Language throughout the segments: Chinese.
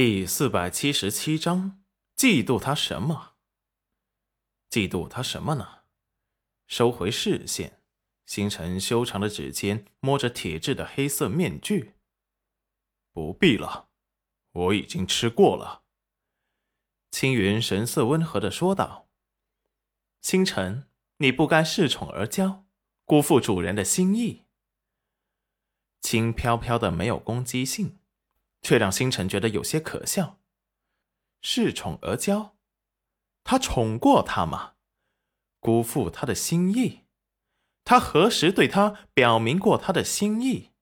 第四百七十七章，嫉妒他什么？嫉妒他什么呢？收回视线，星辰修长的指尖摸着铁质的黑色面具。不必了，我已经吃过了。青云神色温和的说道：“星辰，你不该恃宠而骄，辜负主人的心意。”轻飘飘的，没有攻击性。却让星辰觉得有些可笑。恃宠而骄，他宠过他吗？辜负他的心意，他何时对他表明过他的心意？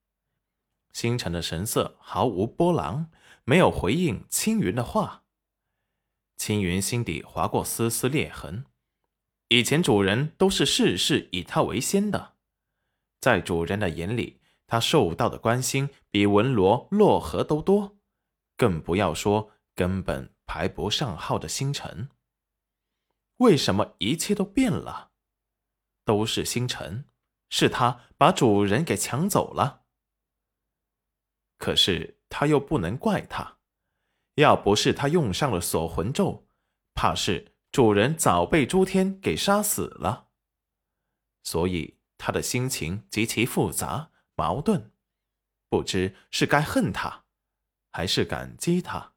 星辰的神色毫无波澜，没有回应青云的话。青云心底划过丝丝裂痕。以前主人都是事事以他为先的，在主人的眼里。他受到的关心比文罗、洛河都多，更不要说根本排不上号的星辰。为什么一切都变了？都是星辰，是他把主人给抢走了。可是他又不能怪他，要不是他用上了锁魂咒，怕是主人早被诸天给杀死了。所以他的心情极其复杂。矛盾，不知是该恨他，还是感激他。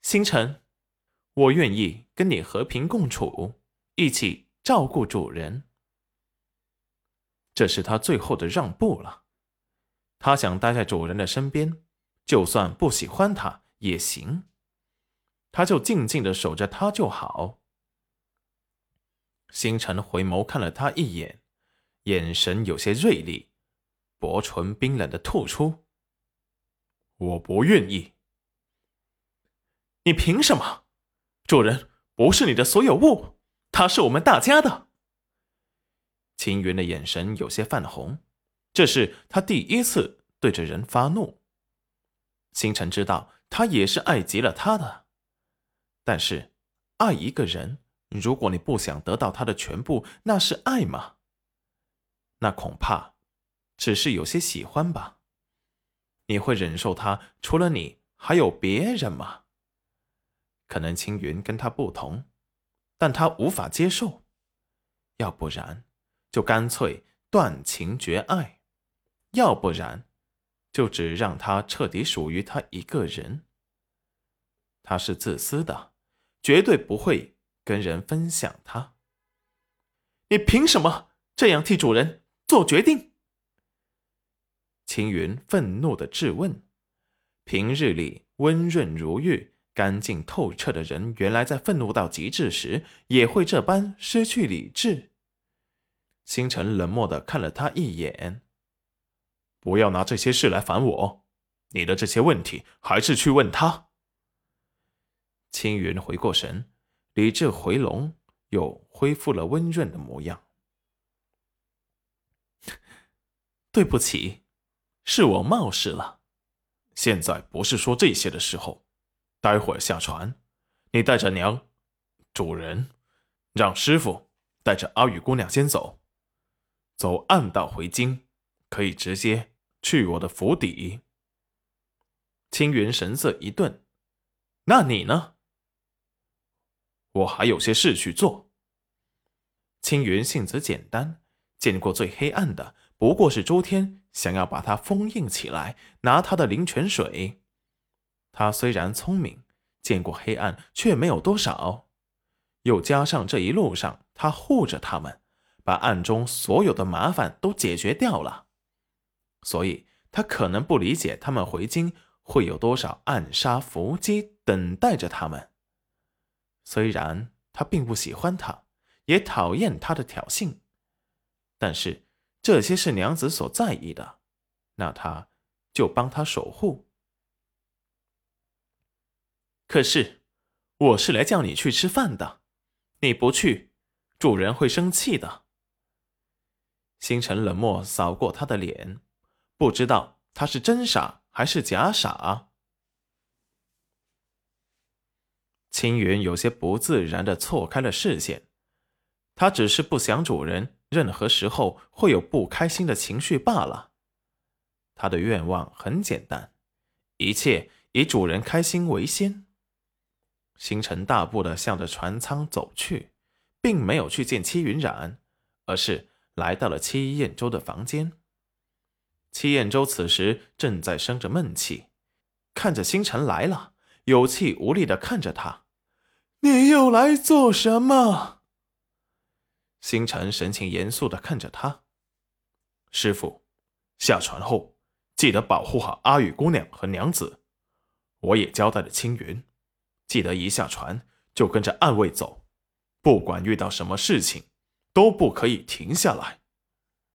星辰，我愿意跟你和平共处，一起照顾主人。这是他最后的让步了。他想待在主人的身边，就算不喜欢他也行，他就静静的守着他就好。星辰回眸看了他一眼。眼神有些锐利，薄唇冰冷的吐出：“我不愿意。你凭什么？主人不是你的所有物，他是我们大家的。”青云的眼神有些泛红，这是他第一次对着人发怒。星辰知道他也是爱极了他的，但是爱一个人，如果你不想得到他的全部，那是爱吗？那恐怕只是有些喜欢吧。你会忍受他除了你还有别人吗？可能青云跟他不同，但他无法接受。要不然就干脆断情绝爱，要不然就只让他彻底属于他一个人。他是自私的，绝对不会跟人分享他。你凭什么这样替主人？做决定。青云愤怒的质问：“平日里温润如玉、干净透彻的人，原来在愤怒到极致时，也会这般失去理智。”星辰冷漠的看了他一眼：“不要拿这些事来烦我，你的这些问题还是去问他。”青云回过神，理智回笼，又恢复了温润的模样。对不起，是我冒失了。现在不是说这些的时候。待会儿下船，你带着娘、主人，让师傅带着阿雨姑娘先走，走暗道回京，可以直接去我的府邸。青云神色一顿，那你呢？我还有些事去做。青云性子简单，见过最黑暗的。不过是诸天想要把他封印起来，拿他的灵泉水。他虽然聪明，见过黑暗，却没有多少。又加上这一路上他护着他们，把暗中所有的麻烦都解决掉了，所以他可能不理解他们回京会有多少暗杀伏击等待着他们。虽然他并不喜欢他，也讨厌他的挑衅，但是。这些是娘子所在意的，那他就帮他守护。可是，我是来叫你去吃饭的，你不去，主人会生气的。星辰冷漠扫过他的脸，不知道他是真傻还是假傻。青云有些不自然的错开了视线，他只是不想主人。任何时候会有不开心的情绪罢了。他的愿望很简单，一切以主人开心为先。星辰大步的向着船舱走去，并没有去见戚云染，而是来到了戚彦州的房间。戚彦州此时正在生着闷气，看着星辰来了，有气无力的看着他：“你又来做什么？”星辰神情严肃的看着他：“师傅，下船后记得保护好阿雨姑娘和娘子。我也交代了青云，记得一下船就跟着暗卫走，不管遇到什么事情，都不可以停下来。”